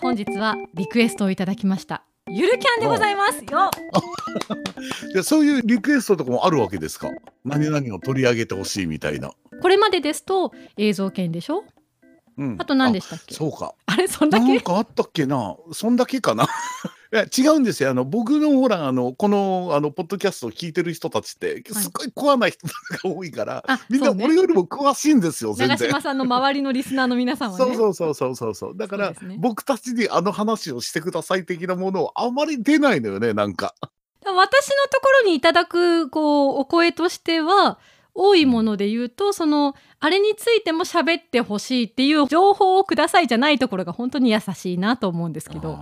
本日はリクエストをいただきました。ゆるキャンでございます。よで そういうリクエストとかもあるわけですか？何々を取り上げてほしいみたいな、これまでですと映像権でしょ？うん、あと何でしたっけ？そうか。あれそんだなんけかあったっけな？そんだけかな？いや違うんですよ。あの僕のほらあのこのあのポッドキャストを聞いてる人たちってはい。すごいコアな人が多いから、あみんな俺よりも詳しいんですよ全長然。島さんの周りのリスナーの皆さんはね。そうそうそうそうそう。そうだから、ね。僕たちにあの話をしてください的なものをあまり出ないのよねなんか。私のところにいただくこうお声としては多いもので言うとそのあれについても喋ってほしいっていう情報をくださいじゃないところが本当に優しいなと思うんですけど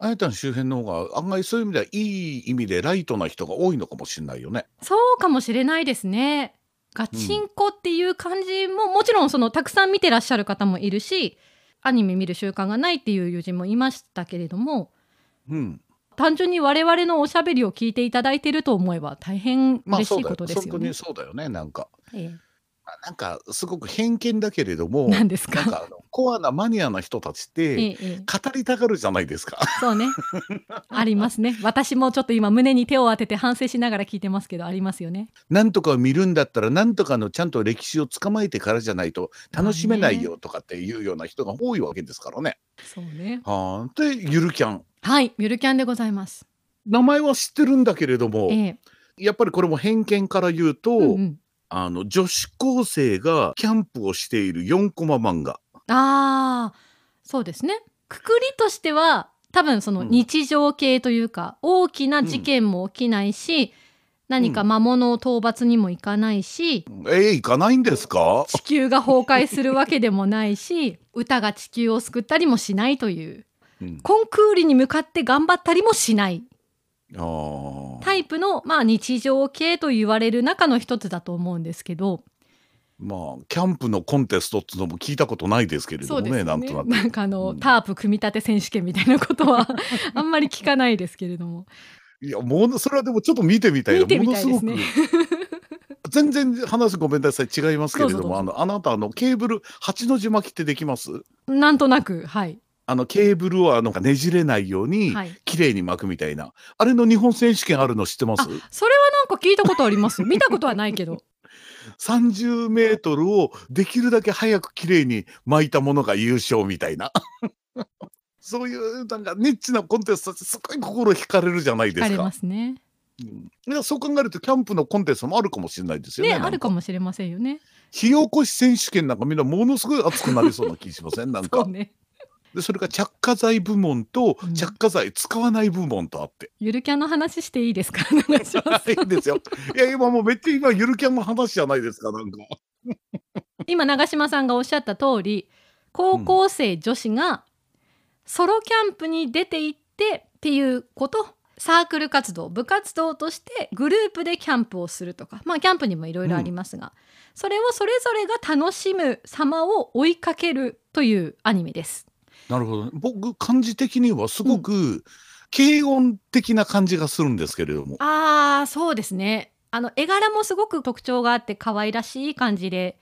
あーあなたの周辺の方が案外そういう意味ではいい意味でライトな人が多いのかもしれないよね。そうかもしれないですね。ガチンコっていう感じも、もちろんそのたくさん見てらっしゃる方もいるしアニメ見る習慣がないっていう友人もいましたけれどもうん。単純に我々のおしゃべりを聞いていただいていると思えば大変まあ嬉しいことですよね。当にそうだよねなんか。えあなんかすごく偏見だけれどもえ、何ですか？なんかあのコアなマニアな人たちって、ええええ。語りたがるじゃないですか。そうね。ありますね。私もちょっと今胸に手を当てて反省しながら聞いてますけどありますよね。なんとかを見るんだったらなんとかのちゃんと歴史を捕まえてからじゃないと楽しめないよとかっていうような人が多いわけですからね。そうね。はあ、でゆるキャン。はいゆるキャンでございます。名前は知ってるんだけれども、ええ。やっぱりこれも偏見から言うと、うんうんあの女子高生がキャンプをしている4コマ漫画。ああそうですね。くくりとしては多分そのうん。日常系というか、大きな事件も起きないし、何か魔物を討伐にもいかないし、えー、行かないんですか？地球が崩壊するわけでもないし歌が地球を救ったりもしないという。うん。コンクールに向かって頑張ったりもしないタイプの、まあ、日常系と言われる中の一つだと思うんですけど。まあキャンプのコンテストっていうのも聞いたことないですけれどもねね。なんとなく。なんかあの、うん。タープ組み立て選手権みたいなことはあんまり聞かないですけれども。いやものそれはでもちょっと見てみたいな。ものすごく。全然話ごめんなさい違いますけれどもあのあなたあのケーブル八の字巻きってできます？なんとなくはいあのケーブルをあのねじれないようにはい。綺麗に巻くみたいな、あれの日本選手権あるの知ってます？あそれはなんか聞いたことあります。見たことはないけど。30メートルをできるだけ早く綺麗に巻いたものが優勝みたいな。そういうなんかニッチなコンテストってすごい心惹かれるじゃないですか。ありま。すね。うん。いやそう考えるとキャンプのコンテストもあるかもしれないですよね。ねあるかもしれませんよね。火起こし選手権なんかみんなものすごい熱くなりそうな気しません？なんか。ねでそれが着火剤部門とうん。着火剤使わない部門とあって、ゆるキャンの話していいですか？いいいですよ。いや今もうめっちゃ今ゆるキャンの話じゃないですかなんか。今長嶋さんがおっしゃった通り高校生女子がソロキャンプに出て行ってっていうことサークル活動部活動としてグループでキャンプをするとか。まあキャンプにもいろいろありますが、それをそれぞれが楽しむ様を追いかけるというアニメです。なるほど。ね僕感じ的にはすごく軽音的な感じがするんですけれども、あーそうですね。あの絵柄もすごく特徴があって可愛らしい感じで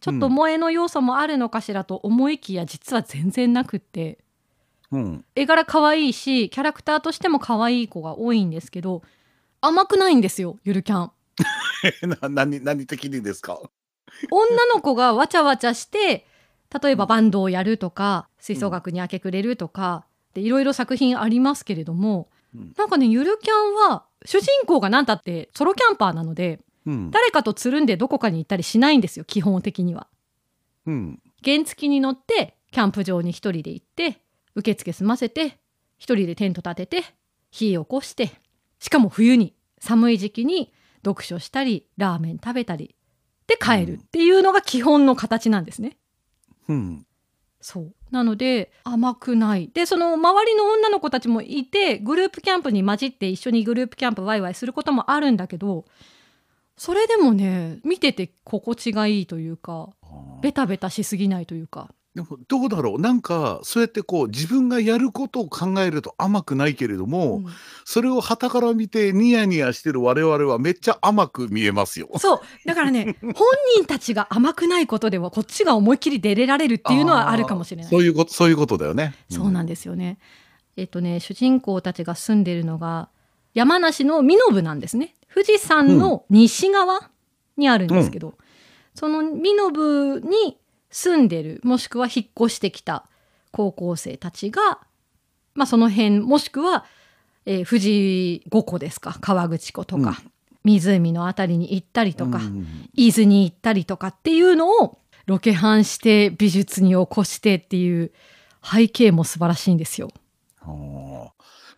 ちょっと萌えの要素もあるのかしらと思いきや実は全然なくって。うん、絵柄可愛いしキャラクターとしても可愛い子が多いんですけど甘くないんですよゆるキャン。な何何的にですか？女の子がわちゃわちゃして例えばバンドをやるとか吹奏楽に明け暮れるとかでいろいろ作品ありますけれども、うん。なんかねゆるキャンは主人公が何たってソロキャンパーなのでうん、誰かとつるんでどこかに行ったりしないんですよ基本的には。うん、原付に乗ってキャンプ場に一人で行って受付済ませて一人でテント立てて火起こしてしかも冬に寒い時期に読書したりラーメン食べたりで帰るっていうのが基本の形なんですね。うん、そう。なので甘くない。でその周りの女の子たちもいてグループキャンプに混じって一緒にグループキャンプワイワイすることもあるんだけどそれでもね見てて心地がいいというかベタベタしすぎないというかでもどうだろう、なんかそうやってこう自分がやることを考えると甘くないけれども、うんそれを傍から見てニヤニヤしてる我々はめっちゃ甘く見えますよ。そうだからね 本人たちが甘くないことではこっちが思いっきり出れられるっていうのはあるかもしれない。そういうことそういうことだよね。そうなんですよね。えっとね主人公たちが住んでるのが山梨の身延なんですね。富士山の西側にあるんですけど、その身延に住んでるもしくは引っ越してきた高校生たちが、まあ、その辺もしくは、えー富士五湖ですか川口湖とか、うん湖のあたりに行ったりとか、うん伊豆に行ったりとかっていうのをロケハンして美術に起こしてっていう背景も素晴らしいんですよ。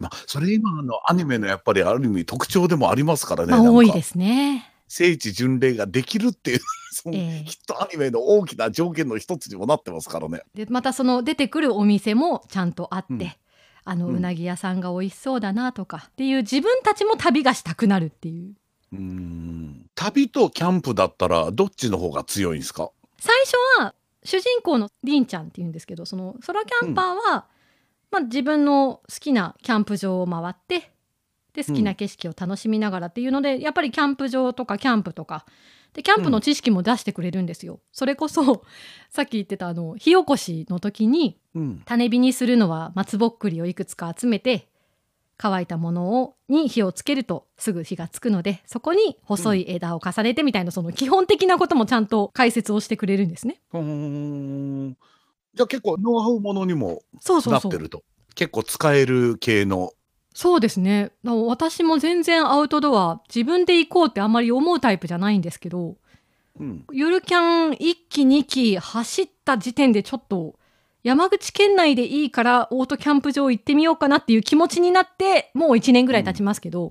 まあ、それ今のアニメのやっぱりある意味特徴でもありますからね。多いですね。聖地巡礼ができるっていう そのええ。きっとアニメの大きな条件の一つにもなってますからね。でまたその出てくるお店もちゃんとあって、うん。あのうん。うなぎ屋さんが美味しそうだなとか。っていう自分たちも旅がしたくなるっていう。うーん。旅とキャンプだったらどっちの方が強いんですか？最初は主人公のりんちゃんっていうんですけどそのソロキャンパーは、まあ、自分の好きなキャンプ場を回ってで好きな景色を楽しみながらっていうので、やっぱりキャンプ場とかキャンプとかでキャンプの知識も出してくれるんですよ。それこそ さっき言ってたあの火起こしの時にうん種火にするのは松ぼっくりをいくつか集めて乾いたものをに火をつけるとすぐ火がつくのでそこに細い枝を重ねてみたいなその基本的なこともちゃんと解説をしてくれるんですね。じゃあ結構ノウハウものにも。なってると結構使える系のそうですね。私も全然アウトドア自分で行こうってあんまり思うタイプじゃないんですけどうん。ゆるキャン1期2期走った時点でちょっと山口県内でいいからオートキャンプ場行ってみようかなっていう気持ちになってもう1年ぐらい経ちますけど、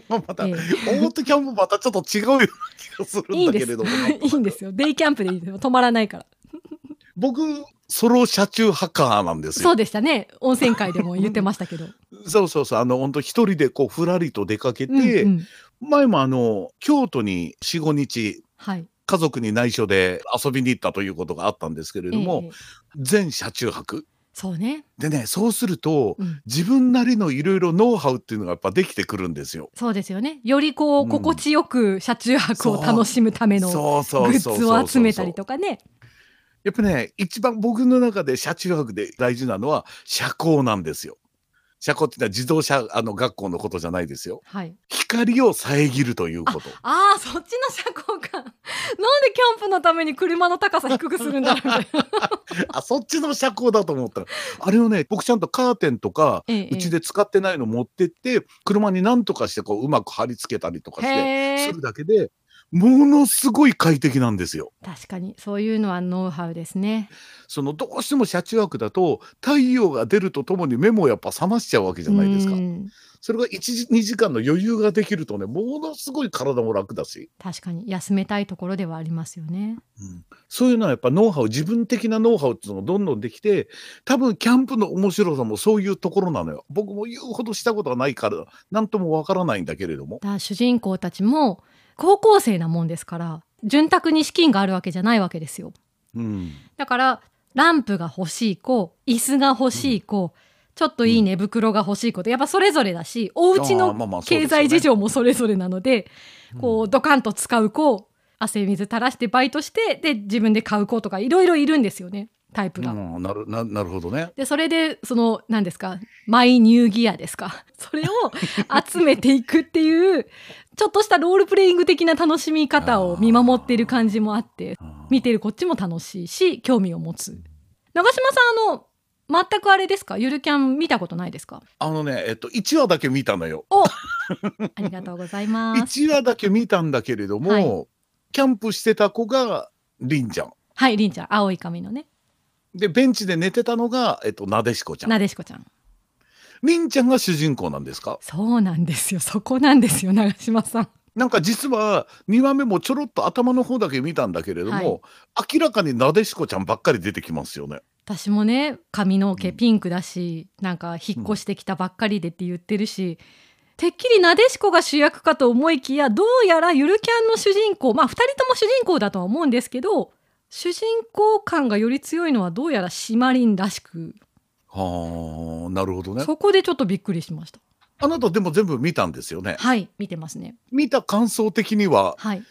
また、ええ。オートキャンプまたちょっと違うような気がするんだけれども。いいんですよ。デイキャンプでいいですよ止まらないから。僕ソロ車中ハッカーなんですよ。そうでしたね。温泉会でも言ってましたけど。そうそうそう。あの本当一人でこうふらりと出かけて、うんうん。前もあの京都に45日はい。家族に内緒で遊びに行ったということがあったんですけれども、ええ。全車中泊。そうね、でねそうするとうん。自分なりのいろいろノウハウっていうのがやっぱできてくるんですよ。そうですよね。よりこううん。心地よく車中泊を楽しむためのグッズを集めたりとかねやっぱね一番僕の中で車中泊で大事なのは車高なんですよ。車高ってのは自動車あの学校のことじゃないですよ。はい光を遮るということ。ああそっちの車高かなんでキャンプのために車の高さ低くするんだろう あそっちの車高だと思ったらあれをね僕ちゃんとカーテンとかええうちで使ってないの持ってって車に何とかしてこううまく貼り付けたりとかしてするだけでものすごい快適なんですよ。確かにそういうのはノウハウですねそのどうしても車中泊だと太陽が出るとともに目もやっぱ覚ましちゃうわけじゃないですかう。んそれが1時2時間の余裕ができるとねものすごい体も楽だし、確かに休めたいところではありますよねうんそういうのはやっぱノウハウ自分的なノウハウっていうのがどんどんできて多分キャンプの面白さもそういうところなのよ。僕も言うほどしたことはないから何ともわからないんだけれども。主人公たちも高校生なもんですから潤沢に資金があるわけじゃないわけですよ。うん。だからランプが欲しい子椅子が欲しい子、ちょっといい寝袋が欲しい子とやっぱそれぞれだしお家の経済事情もそれぞれなのでうん。こうドカンと使う子汗水垂らしてバイトしてで自分で買う子とかいろいろいるんですよね。タイプが。うんなるななるほどね。でそれでその何ですかマイニューギアですか。それを集めていくっていうちょっとしたロールプレイング的な楽しみ方を見守っている感じもあって見てるこっちも楽しいし興味を持つ。長嶋さんあの全くあれですか？ゆるキャン見たことないですか？あのねえっと1話だけ見たのよ。お ありがとうございます。1話だけ見たんだけれども、はい。キャンプしてた子がりんちゃん。はいりんちゃん。青い髪のね。でベンチで寝てたのが、えっと、なでしこちゃん。なでしこちゃんりんちゃんが主人公なんですか？そうなんですよ。そこなんですよ長嶋さん。なんか実は2話目もちょろっと頭の方だけ見たんだけれども、明らかになでしこちゃんばっかり出てきますよね。私もね髪の毛うん。ピンクだし、なんか引っ越してきたばっかりでって言ってるし、てっきりなでしこが主役かと思いきやどうやらゆるキャンの主人公まあ2人とも主人公だとは思うんですけど主人公感がより強いのはどうやらシマリンらしくはあなるほどね。そこでちょっとびっくりしました。あなたでも全部見たんですよね。はい見てますね。見た感想的にははい。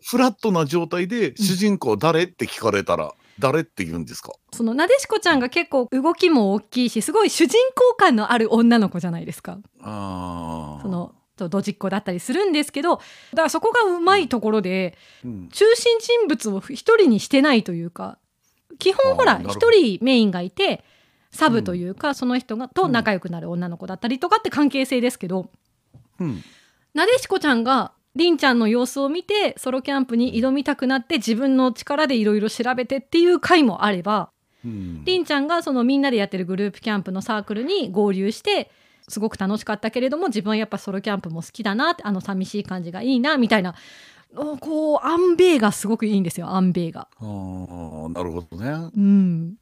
フラットな状態で主人公誰って聞かれたら誰って言うんですか？そのなでしこちゃんが結構動きも大きいしすごい主人公感のある女の子じゃないですか。ああそのとドジっ子だったりするんですけどだからそこがうまいところでうん。中心人物を一人にしてないというか基本ほら一人メインがいてサブというか、その人がと仲良くなる女の子だったりとかって関係性ですけど、うん。なでしこちゃんがりんちゃんの様子を見てソロキャンプに挑みたくなって自分の力でいろいろ調べてっていう回もあればうん。りんちゃんがそのみんなでやってるグループキャンプのサークルに合流してすごく楽しかったけれども自分はやっぱソロキャンプも好きだなってあの寂しい感じがいいなみたいなおこうアンベイがすごくいいんですよアンベイが。あーなるほどね。うん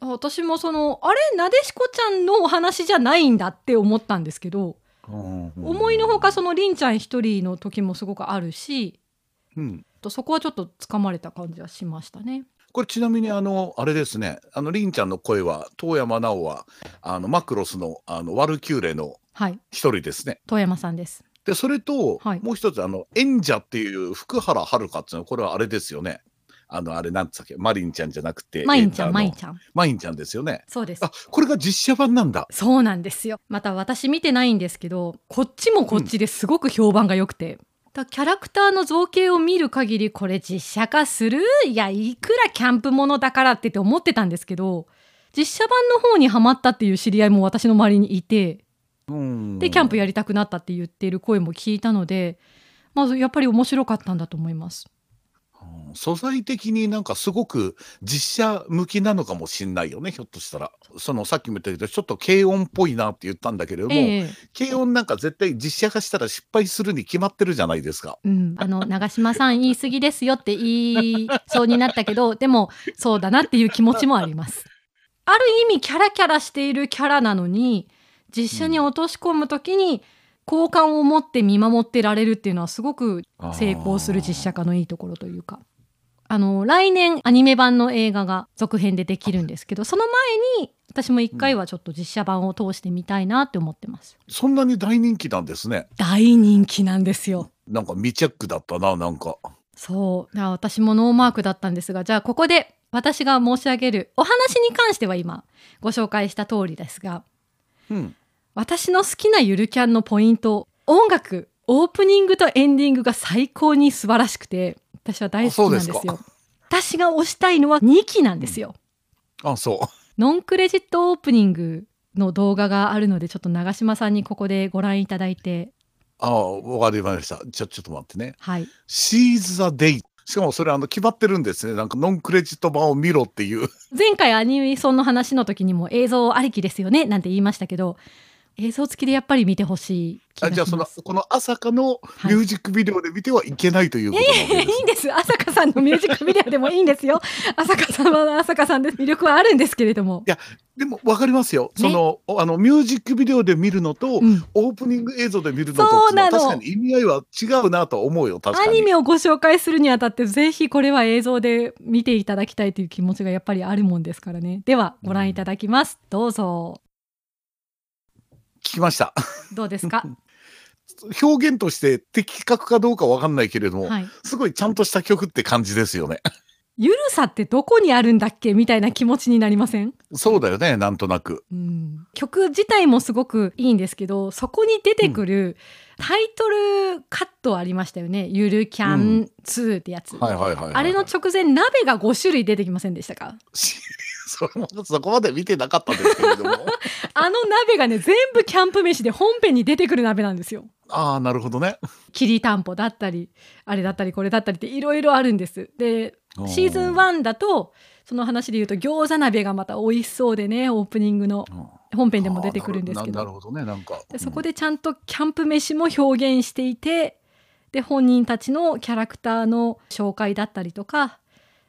私もそのあれなでしこちゃんのお話じゃないんだって思ったんですけど思思いのほかそのりんちゃん一人の時もすごくあるしうん。とそこはちょっとつかまれた感じはしましたね。これちなみにあのあれですね。あのりんちゃんの声は遠山奈緒はあのマクロスのあのワルキューレのはい。一人ですね。遠山さんです。でそれと、はい。もう一つあの演者っていう福原遥っていうのはこれはあれですよねあのあれなんつったっけ？マリンちゃんじゃなくてまいんちゃんえーとあのまいんちゃん。マインちゃんですよね？そうです。あ。これが実写版なんだ。そうなんですよ。また私見てないんですけどこっちもこっちですごく評判が良くて、だキャラクターの造形を見る限りこれ実写化する？いやいくらキャンプものだからってって思ってたんですけど実写版の方にハマったっていう知り合いも私の周りにいてうん。でキャンプやりたくなったって言っている声も聞いたのでまずやっぱり面白かったんだと思います。うん素材的になんかすごく実写向きなのかもしんないよねひょっとしたらそのさっきも言ったけどちょっと軽音っぽいなって言ったんだけれども、ええ軽音なんか絶対実写化したら失敗するに決まってるじゃないですか。うん、あの長嶋さん言い過ぎですよって言いそうになったけど でもそうだなっていう気持ちもあります。ある意味キャラキャラしているキャラなのに実写に落とし込む時に好感を持って見守ってられるっていうのはすごく成功する実写化のいいところというか。あの来年アニメ版の映画が続編でできるんですけどその前に私も一回はちょっと実写版を通してみたいなって思ってます。そんなに大人気なんですね。大人気なんですよ。なんか未チェックだったななんか。そう私もノーマークだったんですがじゃあここで私が申し上げるお話に関しては今ご紹介した通りですがうん。私の好きなゆるキャンのポイント音楽オープニングとエンディングが最高に素晴らしくて私は大好きなんですよ。私が推したいのは2期なんですよ。あそう。ノンクレジットオープニングの動画があるのでちょっと長嶋さんにここでご覧いただいてあわかりました。ちょちょっと待ってね。はいシーズ・ザ・デイ。しかもそれあの決まってるんですね。なんかノンクレジット版を見ろっていう。前回アニメソンの話の時にも映像ありきですよねなんて言いましたけど映像付きでやっぱり見てほしいあじゃあその。この朝香のはい。ミュージックビデオで見てはいけないということなんいやいです。いんです。朝香さんのミュージックビデオでもいいんですよ。朝香さんは朝香さんで魅力はあるんですけれども。い、やでもわかりますよ。ね。そのあのミュージックビデオで見るのと、うん。オープニング映像で見るのとそうなの。確かに意味合いは違うなと思うよ確かに。アニメをご紹介するにあたってぜひこれは映像で見ていただきたいという気持ちがやっぱりあるもんですからね。ではご覧いただきます、どうぞ。聞きました。どうですか？表現として的確かどうかわかんないけれども、はい。すごいちゃんとした曲って感じですよね。ゆるさってどこにあるんだっけみたいな気持ちになりません？そうだよねなんとなく。うん。曲自体もすごくいいんですけどそこに出てくるタイトルカットありましたよね「ゆるキャン2」ってやつ。あれの直前鍋が5種類出てきませんでしたか？し それもそこまで見てなかったんですけれども。あの鍋がね全部キャンプ飯で本編に出てくる鍋なんですよ。ああなるほどね。きりたんぽだったりあれだったりこれだったりっていろいろあるんです。でシーズン1だとその話で言うと餃子鍋がまた美味しそうでねオープニングのうん本編でも出てくるんですけどなるほどねなんか。でそこでちゃんとキャンプ飯も表現していてで本人たちのキャラクターの紹介だったりとか、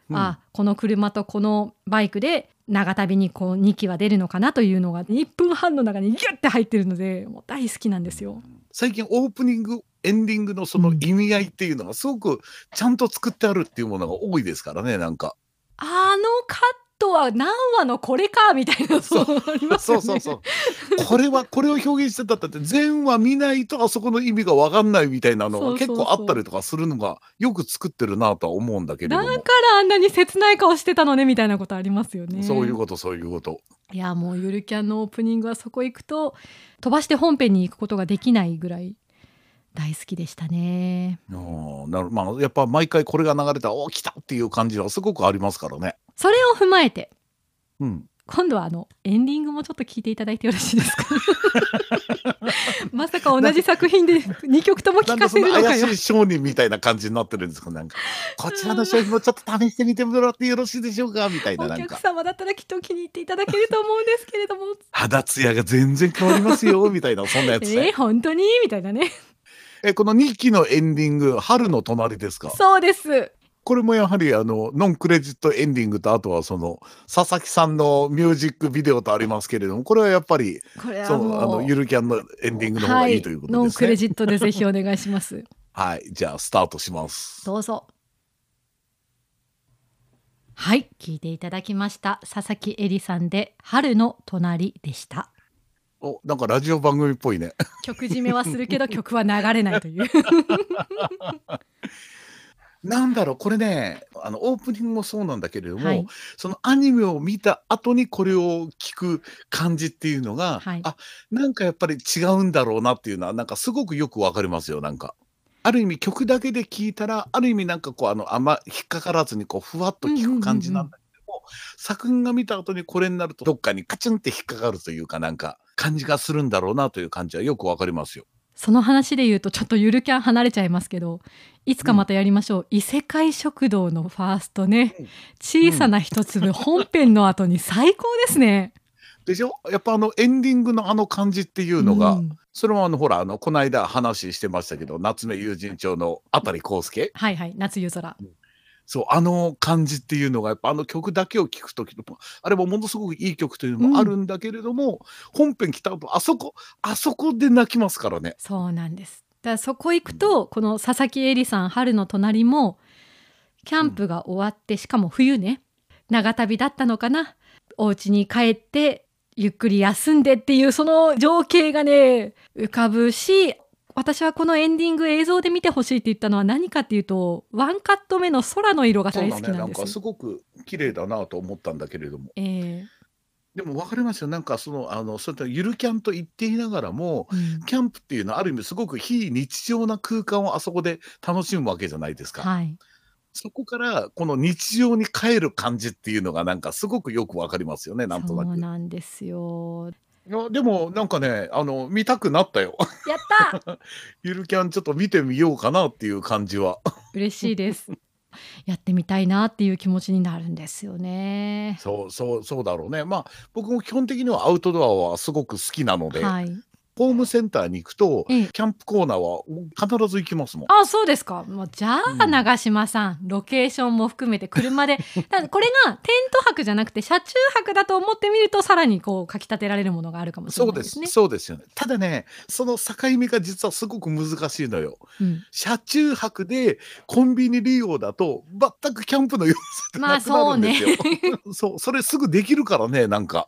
うんあこの車とこのバイクで長旅にこう2機は出るのかなというのが1分半の中にギュッて入ってるのでもう大好きなんですよ。最近オープニングエンディングのその意味合いっていうのがすごくちゃんと作ってあるっていうものが多いですからねなんか。あのカットは何話のこれかみたいなそうそうありますよね。そうそうそう。これはこれを表現してたって全話見ないとあそこの意味が分かんないみたいなのが結構あったりとかするのがよく作ってるなとは思うんだけれども。だからあんなに切ない顔してたのねみたいなことありますよね。そういうことそういうこと。いやもうゆるキャンのオープニングはそこ行くと飛ばして本編に行くことができないぐらい大好きでしたね。なるまあやっぱ毎回これが流れたらお来たっていう感じはすごくありますからね。それを踏まえてうん。今度はあのエンディングもちょっと聞いていただいてよろしいですか？まさか同じ作品で2曲とも聴かせるのかよ怪しい商人みたいな感じになってるんですか？なんかこちらの商品もちょっと試してみてもらってよろしいでしょうか？みたいなおなんか。客様だったらきっと気に入っていただけると思うんですけれども。肌ツヤが全然変わりますよみたいなそんなやつね えー、本当に？みたいなね。えこの2期のエンディング「春の隣」ですか？そうですこれもやはりあのノンクレジットエンディングとあとはその佐々木さんのミュージックビデオとありますけれどもこれはやっぱりこれはそのあのゆるキャンのエンディングの方がいいということノンです。ね。クレジットでぜひお願いしますはい、じゃあスタートします。どうぞはい。聞いていただきました。佐々木恵里さんで春の隣でした。おなんかラジオ番組っぽいね。曲締めはするけど 曲は流れないというなんだろうこれねあのオープニングもそうなんだけれども、はいそのアニメを見た後にこれを聞く感じっていうのが、はいあなんかやっぱり違うんだろうなっていうのはなんかすごくよくわかりますよなんか。ある意味曲だけで聞いたらある意味なんかこうあのあんま引っかからずにこうふわっと聞く感じなんだけども、作品が見た後にこれになるとどっかにカチンって引っかかるというかなんか感じがするんだろうなという感じはよくわかりますよ。その話で言うとちょっとゆるキャン離れちゃいますけどいつかまたやりましょう、異世界食堂のファーストね。うん。小さな一粒、本編の後に最高ですね。でしょ？やっぱあのエンディングのあの感じっていうのが、うん。それもあのほらあのこの間話してましたけど夏目友人帳の辺康介。はいはい夏夜空そうあの感じっていうのがやっぱあの曲だけを聴く時のあれもものすごくいい曲というのもあるんだけれども、本編来た後あそこあそこで泣きますからね。そうなんです。だからそこ行くとこの佐々木恵里さん春の隣もキャンプが終わって、しかも冬ね長旅だったのかな。お家に帰ってゆっくり休んでっていうその情景がね浮かぶし私はこのエンディング映像で見てほしいって言ったのは何かっていうとワンカット目の空の色が大好きなです。なんんかすごく綺麗だなと思ったんだけれどもえでも分かりますよなんかそのあのそういったゆるキャンと言っていながらもーうんキャンプっていうのはある意味すごく非日常な空間をあそこで楽しむわけじゃないですか。はい、そこからこの日常に帰る感じっていうのがなんかすごくよくわかりますよねなんとなく。そうなんですよ。いやでもなんかねあの見たくなったよ。やった ゆるキャンちょっと見てみようかなっていう感じは。嬉しいです。やってみたいなっていう気持ちになるんですよね。そうそうそうだろうね。まあ僕も基本的にはアウトドアはすごく好きなので、はい。ホームセンターに行くとええキャンプコーナーは必ず行きますもん。あ、そうですか。もうじゃあ、うん長島さん、ロケーションも含めて車で、ただこれがテント泊じゃなくて車中泊だと思ってみると、さらにこうかき立てられるものがあるかもしれないですすね。そうですよね。ただねその境目が実はすごく難しいのよ。うん車中泊でコンビニ利用だと全くキャンプの様子ってまあなくなるんですよ。そう それすぐできるからねなんか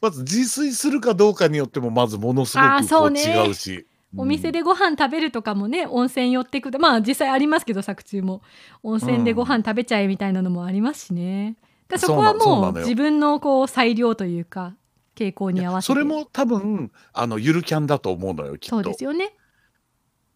まず自炊するかどうかによってもまずものすごくこうそうね違うし。お店で、でご飯食べるとかもね温泉寄ってくとまあ実際ありますけど作中も温泉でご飯食べちゃえみたいなのもありますしね。だからそこはもう自分のこう裁量というか傾向に合わせてそれも多分あのゆるキャンだと思うのよきっそうと。ですよね。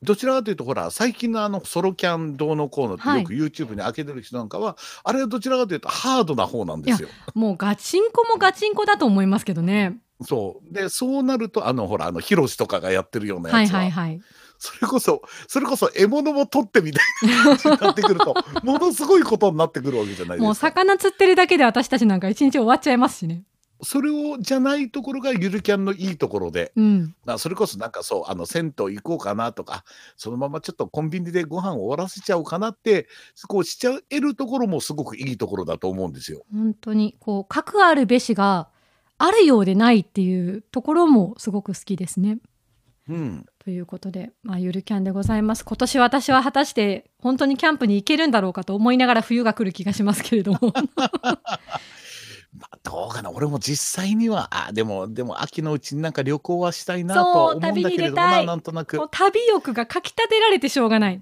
どちらかというとほら最近のあのソロキャンどうのこうのってはいよく YouTube に開けてる人なんかは、あれはどちらかというとハードな方なんですよ。もうガチンコもガチンコだと思いますけどね。そうでそうなるとあのほらあのヒロシとかがやってるようなはいやつは、はいはい。それこそそれこそ獲物も取ってみたいな感じになってくると ものすごいことになってくるわけじゃないもうですか。魚釣ってるだけで私たちなんか一日終わっちゃいますしね。それをじゃないところがゆるキャンのいいところで、うん。まあ、それこそなんかそうあの銭湯行こうかなとかそのままちょっとコンビニでご飯終わらせちゃおうかなってこうしちゃえるところもすごくいいところだと思うんですよ。本当にこう核あるべしがあるようでないっていうところもすごく好きですね。うん。ということで、まあ、ゆるキャンでございます。今年私は果たして本当にキャンプに行けるんだろうかと思いながら冬が来る気がしますけれども。まあ、どうかな。俺も実際にはあでもでも秋のうちになんか旅行はしたいなと思うんだけれどもななんとなく。旅欲がかきたてられてしょうがない。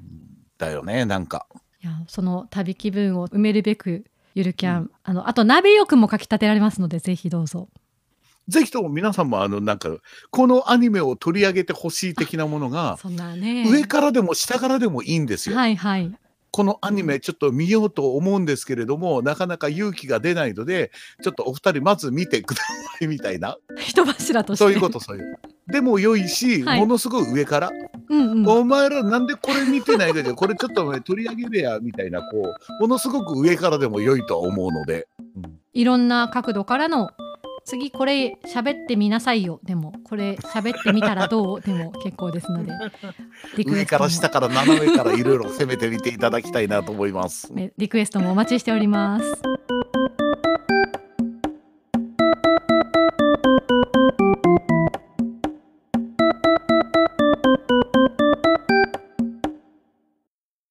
だよねなんか。いやその旅気分を埋めるべくゆるキャン、あのあと鍋欲もかきたてられますのでぜひどうぞぜひとも皆さんもあのなんかこのアニメを取り上げてほしい的なものが上からでも下からでもいいんですよ。はいはい。このアニメちょっと見ようと思うんですけれどもなかなか勇気が出ないのでちょっとお二人まず見てくださいみたいな。人柱として。そういうことそういう。でも良いし、はい。ものすごい上から、うんうん。お前らなんでこれ見てないかじゃこれちょっとお前取り上げるやみたいなこうものすごく上からでも良いとは思うので、いろんな角度からの次これ喋ってみなさいよ。でもこれ喋ってみたらどう？でも結構ですので。上から下から斜めからいろいろ攻めてみていただきたいなと思います。ねリクエストもお待ちしております